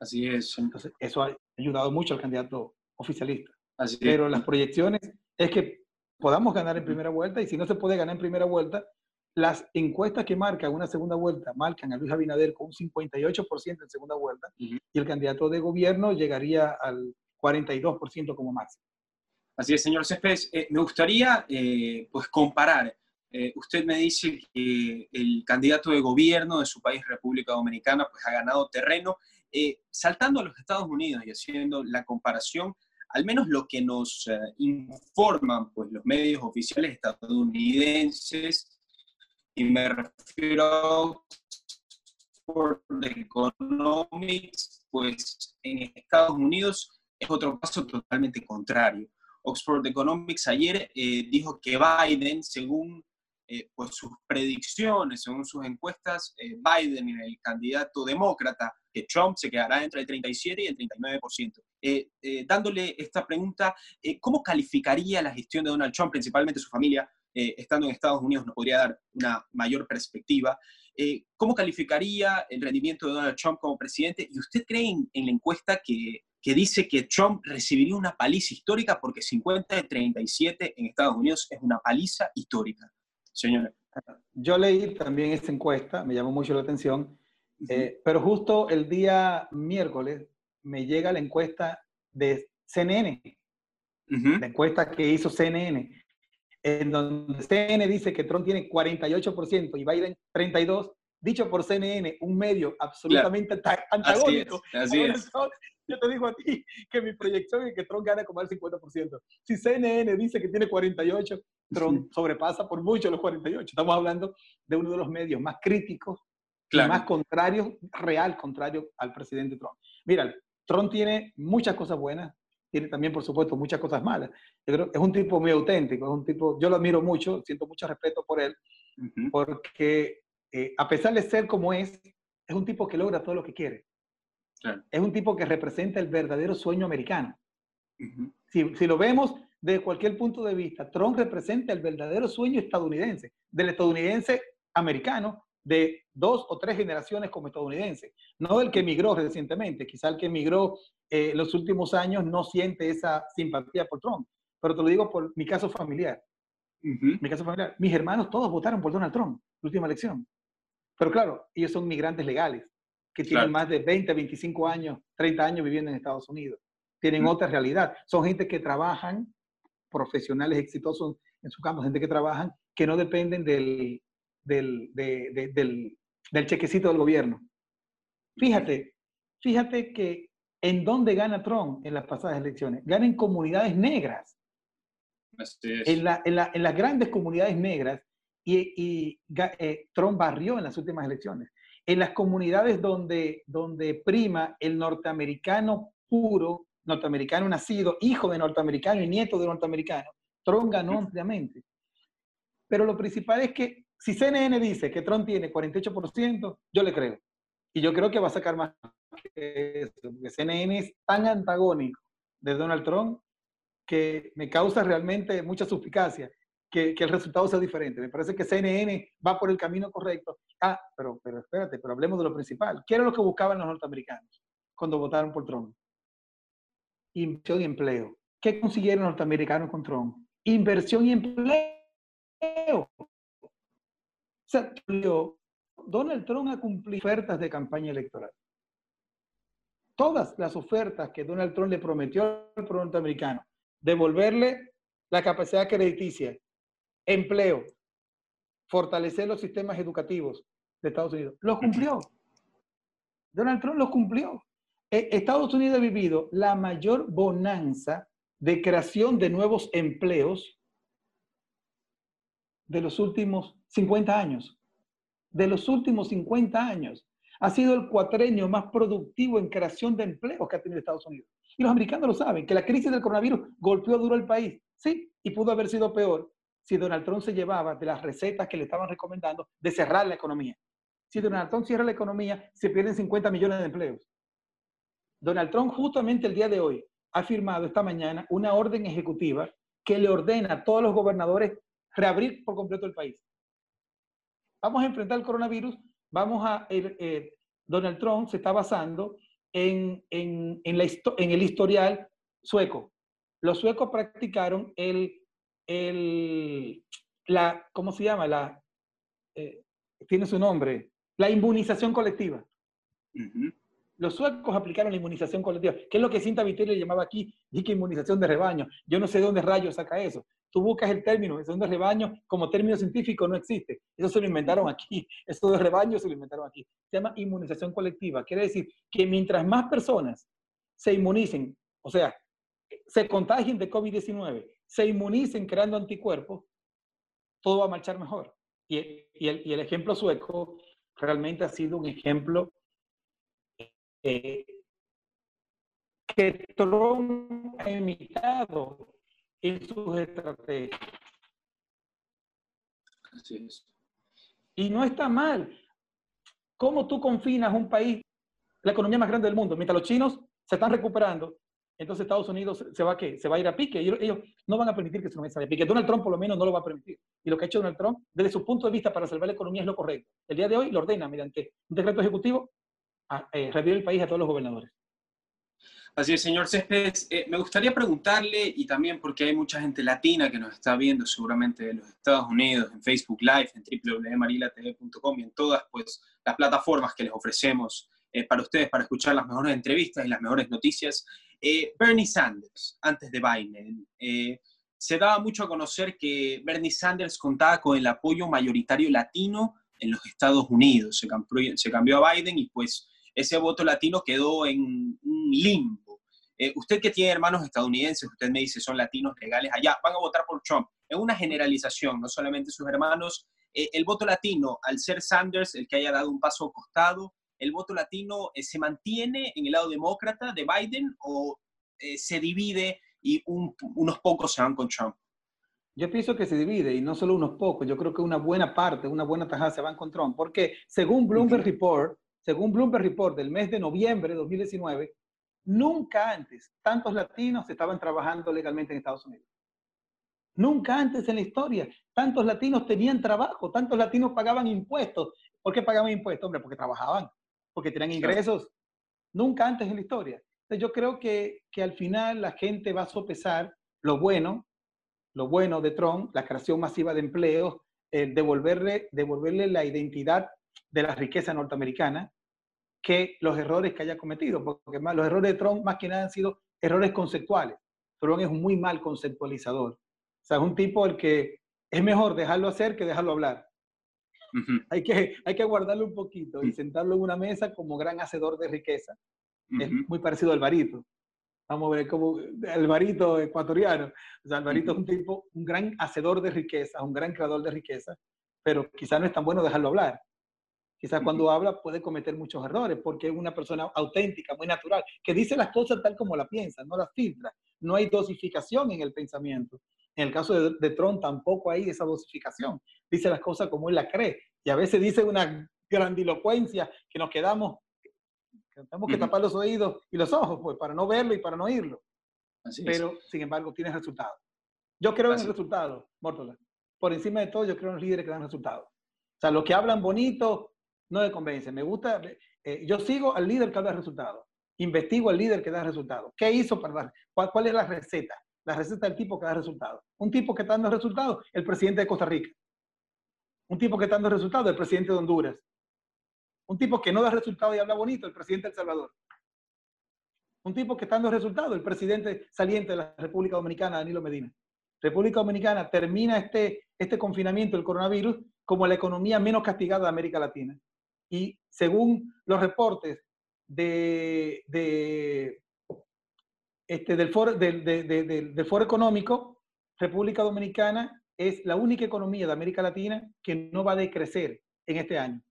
Así es. Entonces, eso ha ayudado mucho al candidato oficialista. Así Pero las proyecciones es que podamos ganar en primera vuelta y si no se puede ganar en primera vuelta, las encuestas que marcan una segunda vuelta marcan a Luis Abinader con un 58% en segunda vuelta y el candidato de gobierno llegaría al 42% como máximo. Así es, señor Céspedes. Eh, me gustaría eh, pues comparar. Eh, usted me dice que el candidato de gobierno de su país, República Dominicana, pues ha ganado terreno. saltando a los Estados Unidos y haciendo la comparación, al menos lo que nos informan pues, los medios oficiales estadounidenses, y me refiero a Oxford Economics, pues en Estados Unidos es otro caso totalmente contrario. Oxford Economics ayer eh, dijo que Biden, según eh, pues sus predicciones, según sus encuestas, Biden, el candidato demócrata, que Trump se quedará entre el 37 y el 39%. Eh, eh, dándole esta pregunta, eh, ¿cómo calificaría la gestión de Donald Trump, principalmente su familia, estando en Estados Unidos, nos podría dar una mayor perspectiva? ¿Cómo calificaría el rendimiento de Donald Trump como presidente? ¿Y usted cree en, la encuesta que, que, dice que Trump recibiría una paliza histórica porque 50 de 37 en Estados Unidos es una paliza histórica? Señora. Yo leí también esta encuesta, me llamó mucho la atención eh, pero justo el día miércoles me llega la encuesta de CNN, la encuesta que hizo CNN, en donde CNN dice que Trump tiene 48% y Biden 32%, dicho por CNN, un medio absolutamente antagónico. Así es, Yo te digo a ti que mi proyección es que Trump gane como el 50%. Si CNN dice que tiene 48, Trump sobrepasa por mucho los 48. Estamos hablando de uno de los medios más críticos más contrario, real contrario al presidente Trump. Mira, Trump tiene muchas cosas buenas, tiene también, por supuesto, muchas cosas malas. Yo creo es un tipo muy auténtico, es un tipo, yo lo admiro mucho, siento mucho respeto por él, porque eh, a pesar de ser como es, es un tipo que logra todo lo que quiere. Es un tipo que representa el verdadero sueño americano. si, si, lo vemos de cualquier punto de vista, Trump representa el verdadero sueño estadounidense, del estadounidense americano, de dos o tres generaciones como estadounidense, no el que emigró recientemente, quizá el que emigró eh, los últimos años no siente esa simpatía por Trump, pero te lo digo por mi caso familiar. Mi caso familiar, mis hermanos todos votaron por Donald Trump, la última elección. Pero claro, ellos son migrantes legales, que tienen más de 20, 25 años, 30 años viviendo en Estados Unidos. Tienen otra realidad. Son gente que trabajan, profesionales exitosos en su campo, gente que trabajan, que no dependen del, del, del, del, chequecito del gobierno. Fíjate, fíjate que en dónde gana Trump en las pasadas elecciones. Gana en comunidades negras. En, la, en, la, en, las grandes comunidades negras y, y eh, Trump barrió en las últimas elecciones. En las comunidades donde, donde prima el norteamericano puro, norteamericano nacido, hijo de norteamericano y nieto de norteamericano, Trump ganó ampliamente. Pero lo principal es que si CNN dice que Trump tiene 48%, yo le creo. Y yo creo que va a sacar más que eso, porque CNN es tan antagónico de Donald Trump que me causa realmente mucha suspicacia. que, el resultado sea diferente. Me parece que CNN va por el camino correcto. Ah, pero, pero espérate, pero hablemos de lo principal. ¿Qué era lo que buscaban los norteamericanos cuando votaron por Trump? Inversión y empleo. ¿Qué consiguieron los norteamericanos con Trump? Inversión y empleo. Donald Trump ha cumplido ofertas de campaña electoral. Todas las ofertas que Donald Trump le prometió al pueblo norteamericano, devolverle la capacidad crediticia, empleo, fortalecer los sistemas educativos de Estados Unidos. Lo cumplió. Donald Trump lo cumplió. E, Estados Unidos ha vivido la mayor bonanza de creación de nuevos empleos de los últimos 50 años. De los últimos 50 años. Ha sido el cuatrenio más productivo en creación de empleos que ha tenido Estados Unidos. Y los americanos lo saben, que la crisis del coronavirus golpeó duro el país. Sí, y pudo haber sido peor si Donald Trump se llevaba de las recetas que le estaban recomendando de cerrar la economía. Si Donald Trump cierra la economía, se pierden 50 millones de empleos. Donald Trump justamente el día de hoy ha firmado esta mañana una orden ejecutiva que le ordena a todos los gobernadores reabrir por completo el país. Vamos a enfrentar el coronavirus, vamos a... Eh, Donald Trump se está basando en, en, en, la, en el historial sueco. Los suecos practicaron el el, la, ¿cómo se llama? La, eh, tiene su nombre, la inmunización colectiva. Los suecos aplicaron la inmunización colectiva, que es lo que Cinta Vitelli le llamaba aquí, y inmunización de rebaño. Yo no sé de dónde rayos saca eso. Tú buscas el término, inmunización de rebaño, como término científico no existe. Eso se lo inventaron aquí. Eso de rebaño se lo inventaron aquí. Se llama inmunización colectiva. Quiere decir que mientras más personas se inmunicen, o sea, se contagien de COVID-19 se inmunicen creando anticuerpos, todo va a marchar mejor. Y, el, ejemplo sueco realmente ha sido un ejemplo eh, que Trump ha imitado en sus estrategias. Y no está mal. ¿Cómo tú confinas un país, la economía más grande del mundo, mientras los chinos se están recuperando entonces Estados Unidos se va a qué? Se va a ir a pique. Ellos, ellos no van a permitir que se vaya a pique. Donald Trump por lo menos no lo va a permitir. Y lo que ha hecho Donald Trump, desde su punto de vista para salvar la economía, es lo correcto. El día de hoy lo ordena mediante un decreto ejecutivo a eh, el país a todos los gobernadores. Así es, señor Céspedes. Eh, me gustaría preguntarle, y también porque hay mucha gente latina que nos está viendo seguramente de los Estados Unidos, en Facebook Live, en www.marilatv.com y en todas pues, las plataformas que les ofrecemos eh, para ustedes, para escuchar las mejores entrevistas y las mejores noticias. Eh, Bernie Sanders, antes de Biden, eh, se daba mucho a conocer que Bernie Sanders contaba con el apoyo mayoritario latino en los Estados Unidos. Se cambió, se cambió a Biden y pues ese voto latino quedó en un limbo. Eh, usted que tiene hermanos estadounidenses, usted me dice son latinos legales allá, van a votar por Trump. Es una generalización, no solamente sus hermanos. el voto latino, al ser Sanders el que haya dado un paso costado, el voto latino eh, se mantiene en el lado demócrata de Biden o eh, se divide y unos pocos se van con Trump? Yo pienso que se divide y no solo unos pocos, yo creo que una buena parte, una buena tajada se van con Trump, porque según Bloomberg Report, según Bloomberg Report del mes de noviembre de 2019, nunca antes tantos latinos estaban trabajando legalmente en Estados Unidos. Nunca antes en la historia tantos latinos tenían trabajo, tantos latinos pagaban impuestos. ¿Por qué pagaban impuestos? Hombre, porque trabajaban porque tienen ingresos nunca antes en la historia. Entonces yo creo que, que al final la gente va a sopesar lo bueno, lo bueno de Trump, la creación masiva de empleos, devolverle, devolverle la identidad de la riqueza norteamericana, que los errores que haya cometido, porque más, los errores de Trump más que nada han sido errores conceptuales. Trump es un muy mal conceptualizador. O sea, es un tipo el que es mejor dejarlo hacer que dejarlo hablar hay, que, hay que guardarlo un poquito y sentarlo en una mesa como gran hacedor de riqueza. Es muy parecido al Alvarito. Vamos a ver como Alvarito ecuatoriano. O sea, Alvarito es un tipo, un gran hacedor de riqueza, un gran creador de riqueza, pero quizá no es tan bueno dejarlo hablar. Quizás cuando habla puede cometer muchos errores porque es una persona auténtica, muy natural, que dice las cosas tal como la piensa, no las filtra. No hay dosificación en el pensamiento. En el caso de, de Trump tampoco hay esa dosificación. Dice las cosas como él las cree. Y a veces dice una grandilocuencia que nos quedamos, que tenemos que tapar los oídos y los ojos, pues, para no verlo y para no oírlo. Pero, sin embargo, tiene resultados. Yo creo en el resultado, Mórtola. por encima de todo, yo creo en los líderes que dan resultados. O sea, los que hablan bonito no me convencen. Me gusta, eh, yo sigo al líder que da resultados. Investigo al líder que da resultados. ¿Qué hizo para dar? ¿Cuál, ¿Cuál, es la receta? La receta del tipo que da resultados. Un tipo que está dando resultados, el presidente de Costa Rica. Un tipo que está dando resultados, el presidente de Honduras. Un tipo que no da resultados y habla bonito, el presidente de El Salvador. Un tipo que está dando resultados, el presidente saliente de la República Dominicana, Danilo Medina. República Dominicana termina este, este confinamiento del coronavirus como la economía menos castigada de América Latina. Y según los reportes este, del, foro, Económico, República Dominicana es la única economía de América Latina que no va a decrecer en este año.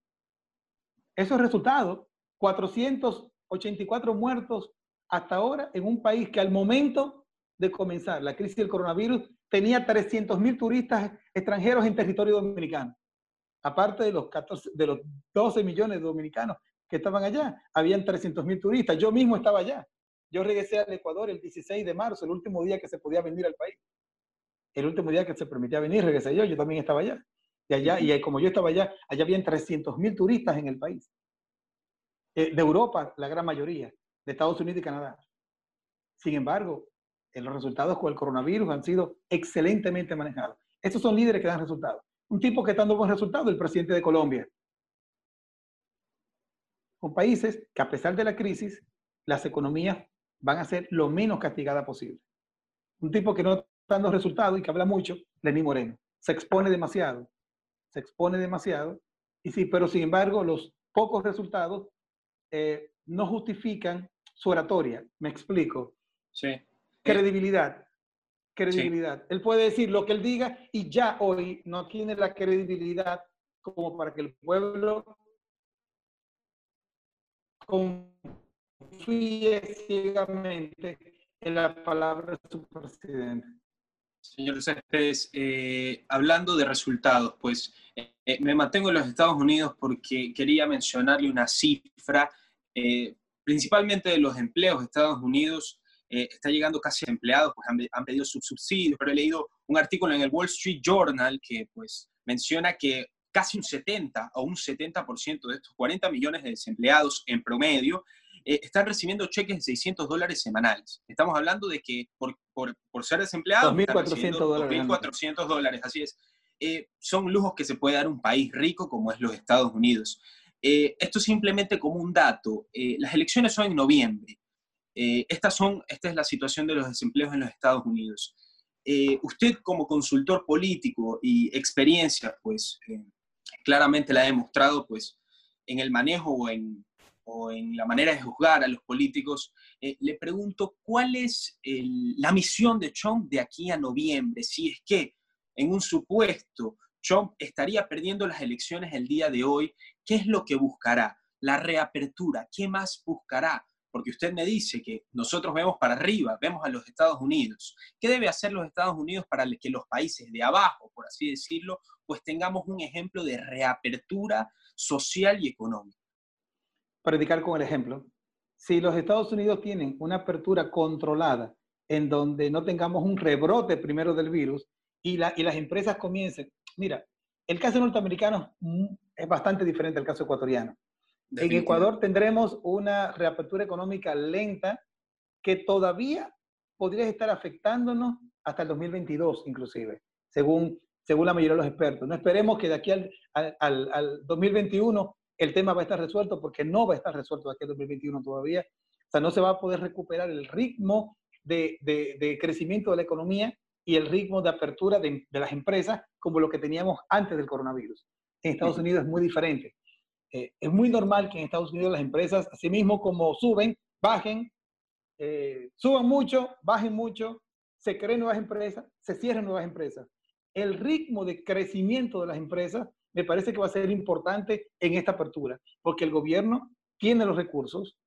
Esos resultados, 484 muertos hasta ahora en un país que al momento de comenzar la crisis del coronavirus tenía 300.000 turistas extranjeros en territorio dominicano. Aparte de los, 14, de los 12 millones de dominicanos que estaban allá, habían 300.000 turistas. Yo mismo estaba allá. Yo regresé al Ecuador el 16 de marzo, el último día que se podía venir al país. El último día que se permitía venir, regresé yo, yo también estaba allá. Y allá, y como yo estaba allá, allá habían 300.000 turistas en el país. Eh, de Europa, la gran mayoría, de Estados Unidos y Canadá. Sin embargo, los resultados con el coronavirus han sido excelentemente manejados. Estos son líderes que dan resultados. Un tipo que está dando buen resultado, el presidente de Colombia. Con países que a pesar de la crisis, las economías van a ser lo menos castigadas posible. Un tipo que no está dando resultados y que habla mucho, Lenín Moreno. Se expone demasiado. Se expone demasiado. Y sí, pero sin embargo, los pocos resultados eh, no justifican su oratoria. Me explico. Sí. Credibilidad. Credibilidad. Él puede decir lo que él diga y ya hoy no tiene la credibilidad como para que el pueblo confíe ciegamente en la palabra de su presidente. Señor Céspedes, eh, hablando de resultados, pues eh, me mantengo en los Estados Unidos porque quería mencionarle una cifra, eh, principalmente de los empleos de Estados Unidos eh, está llegando casi a empleados, pues han, pedido sus subsidios, pero he leído un artículo en el Wall Street Journal que pues menciona que casi un 70 o un 70% de estos 40 millones de desempleados en promedio eh, están recibiendo cheques de 600 dólares semanales. Estamos hablando de que por, por, por ser desempleados... 2.400 dólares. 2.400 dólares, así es. Eh, son lujos que se puede dar un país rico como es los Estados Unidos. esto simplemente como un dato. las elecciones son en noviembre. Eh, estas son, esta es la situación de los desempleos en los Estados Unidos. Eh, usted como consultor político y experiencia, pues eh, claramente la ha demostrado pues, en el manejo o en, o en la manera de juzgar a los políticos. le pregunto, ¿cuál es la misión de Trump de aquí a noviembre? Si es que en un supuesto Trump estaría perdiendo las elecciones el día de hoy, ¿qué es lo que buscará? La reapertura, ¿qué más buscará? Porque usted me dice que nosotros vemos para arriba, vemos a los Estados Unidos. ¿Qué debe hacer los Estados Unidos para que los países de abajo, por así decirlo, pues tengamos un ejemplo de reapertura social y económica? Predicar con el ejemplo. Si los Estados Unidos tienen una apertura controlada en donde no tengamos un rebrote primero del virus y, y las empresas comiencen, mira, el caso norteamericano es bastante diferente al caso ecuatoriano. En Ecuador tendremos una reapertura económica lenta que todavía podría estar afectándonos hasta el 2022 inclusive, según, según la mayoría de los expertos. No esperemos que de aquí al, al, al 2021 el tema va a estar resuelto porque no va a estar resuelto de aquí al 2021 todavía. O sea, no se va a poder recuperar el ritmo de, de, de crecimiento de la economía y el ritmo de apertura de, de, las empresas como lo que teníamos antes del coronavirus. En Estados Unidos es muy diferente. Eh, es muy normal que en Estados Unidos las empresas, así mismo como suben, bajen, eh, suban mucho, bajen mucho, se creen nuevas empresas, se cierren nuevas empresas. El ritmo de crecimiento de las empresas me parece que va a ser importante en esta apertura, porque el gobierno tiene los recursos,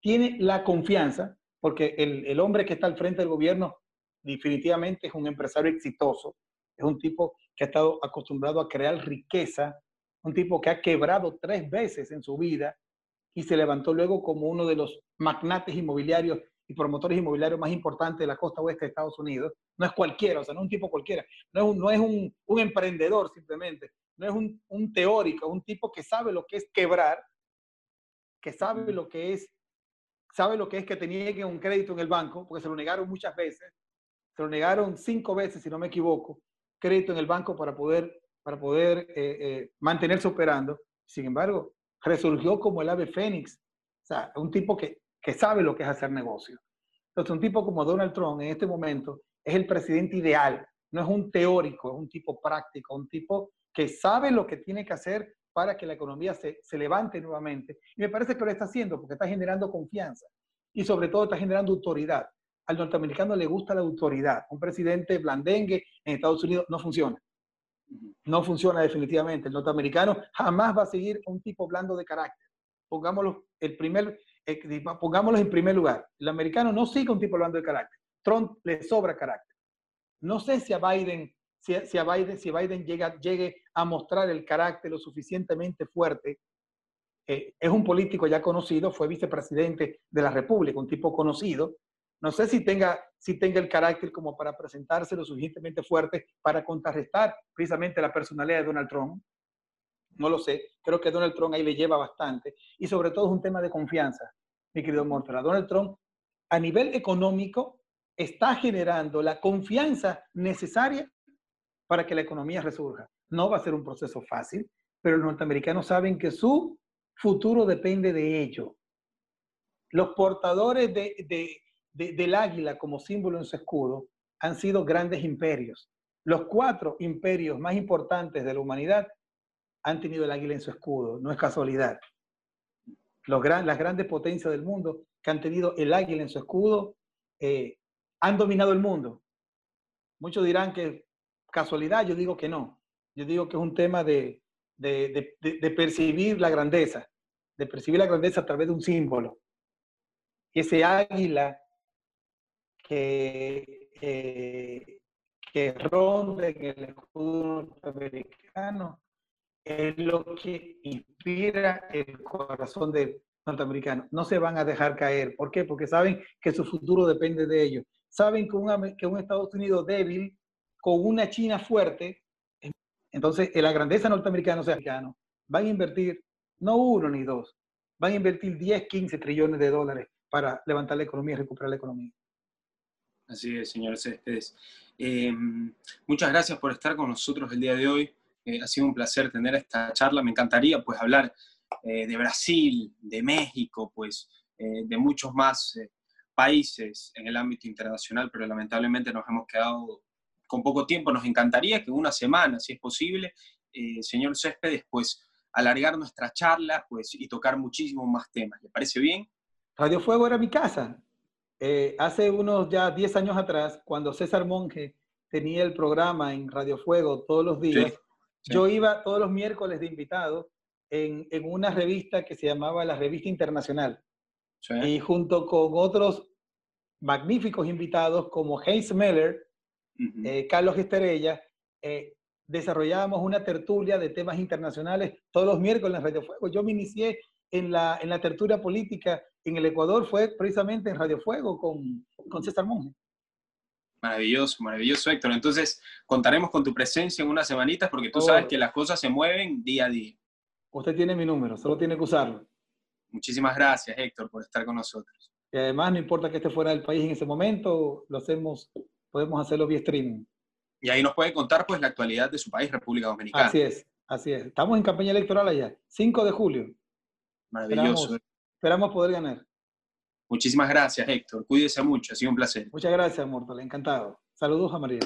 tiene la confianza, porque el, el hombre que está al frente del gobierno definitivamente es un empresario exitoso, es un tipo que ha estado acostumbrado a crear riqueza un tipo que ha quebrado tres veces en su vida y se levantó luego como uno de los magnates inmobiliarios y promotores inmobiliarios más importantes de la costa oeste de Estados Unidos. No es cualquiera, o sea, no es un tipo cualquiera, no es un, no es un, un emprendedor simplemente, no es un, un teórico, es un tipo que sabe lo que es quebrar, que sabe lo que es, sabe lo que es que tenía que un crédito en el banco, porque se lo negaron muchas veces, se lo negaron cinco veces, si no me equivoco, crédito en el banco para poder, para poder eh, eh, mantenerse operando. Sin embargo, resurgió como el ave fénix. O sea, un tipo que, que sabe lo que es hacer negocio. Entonces, un tipo como Donald Trump en este momento es el presidente ideal. No es un teórico, es un tipo práctico, un tipo que sabe lo que tiene que hacer para que la economía se, se levante nuevamente. Y me parece que lo está haciendo porque está generando confianza y sobre todo está generando autoridad. Al norteamericano le gusta la autoridad. Un presidente blandengue en Estados Unidos no funciona. No funciona definitivamente. El norteamericano jamás va a seguir un tipo blando de carácter. Pongámoslo, el primer, eh, pongámoslo en primer lugar. El americano no sigue un tipo blando de carácter. Trump le sobra carácter. No sé si a Biden, si, si Biden, si Biden llega, llegue a mostrar el carácter lo suficientemente fuerte. Eh, es un político ya conocido, fue vicepresidente de la República, un tipo conocido. No sé si tenga, si tenga el carácter como para presentarse lo suficientemente fuerte para contrarrestar precisamente la personalidad de Donald Trump. No lo sé. Creo que Donald Trump ahí le lleva bastante. Y sobre todo es un tema de confianza, mi querido Mortera. Donald Trump, a nivel económico, está generando la confianza necesaria para que la economía resurja. No va a ser un proceso fácil, pero los norteamericanos saben que su futuro depende de ello. Los portadores de, de, del águila como símbolo en su escudo han sido grandes imperios. Los cuatro imperios más importantes de la humanidad han tenido el águila en su escudo, no es casualidad. Las grandes potencias del mundo que han tenido el águila en su escudo eh, han dominado el mundo. Muchos dirán que casualidad, yo digo que no. Yo digo que es un tema de, de, de, percibir la grandeza, de percibir la grandeza a través de un símbolo. Ese águila que, eh, que ronda en el escudo norteamericano es lo que inspira el corazón del norteamericano. No se van a dejar caer. ¿Por qué? Porque saben que su futuro depende de ellos. Saben que un, que un Estados Unidos débil, con una China fuerte, entonces en la grandeza norteamericana o sea, van a invertir no uno ni dos, van a invertir 10, 15 trillones de dólares para levantar la economía y recuperar la economía. Así es, señor Céspedes. Eh, muchas gracias por estar con nosotros el día de hoy. Eh, ha sido un placer tener esta charla. Me encantaría pues hablar eh, de Brasil, de México, pues eh, de muchos más países en el ámbito internacional, pero lamentablemente nos hemos quedado con poco tiempo. Nos encantaría que una semana, si es posible, señor Céspedes, pues alargar nuestra charla pues, y tocar muchísimos más temas. ¿Le parece bien? Radio Fuego era mi casa. Eh, hace unos ya 10 años atrás, cuando César Monge tenía el programa en Radio Fuego todos los días, sí, sí. yo iba todos los miércoles de invitado en, en, una revista que se llamaba la Revista Internacional. Sí. Y junto con otros magníficos invitados como Hayes Meller, uh -huh. eh, Carlos Esterella, eh, desarrollábamos una tertulia de temas internacionales todos los miércoles en Radio Fuego. Yo me inicié en la, en la tertulia política en el Ecuador, fue precisamente en Radio Fuego con, con César Monge. Maravilloso, maravilloso, Héctor. Entonces, contaremos con tu presencia en unas semanitas porque tú oh. sabes que las cosas se mueven día a día. Usted tiene mi número, solo tiene que usarlo. Muchísimas gracias, Héctor, por estar con nosotros. Y además, no importa que esté fuera del país en ese momento, lo hacemos, podemos hacerlo vía streaming. Y ahí nos puede contar pues la actualidad de su país, República Dominicana. Así es, así es. Estamos en campaña electoral allá, 5 de julio. Maravilloso. Esperamos, esperamos poder ganar. Muchísimas gracias, Héctor. Cuídese mucho, ha sido un placer. Muchas gracias, Mortal, encantado. Saludos a María.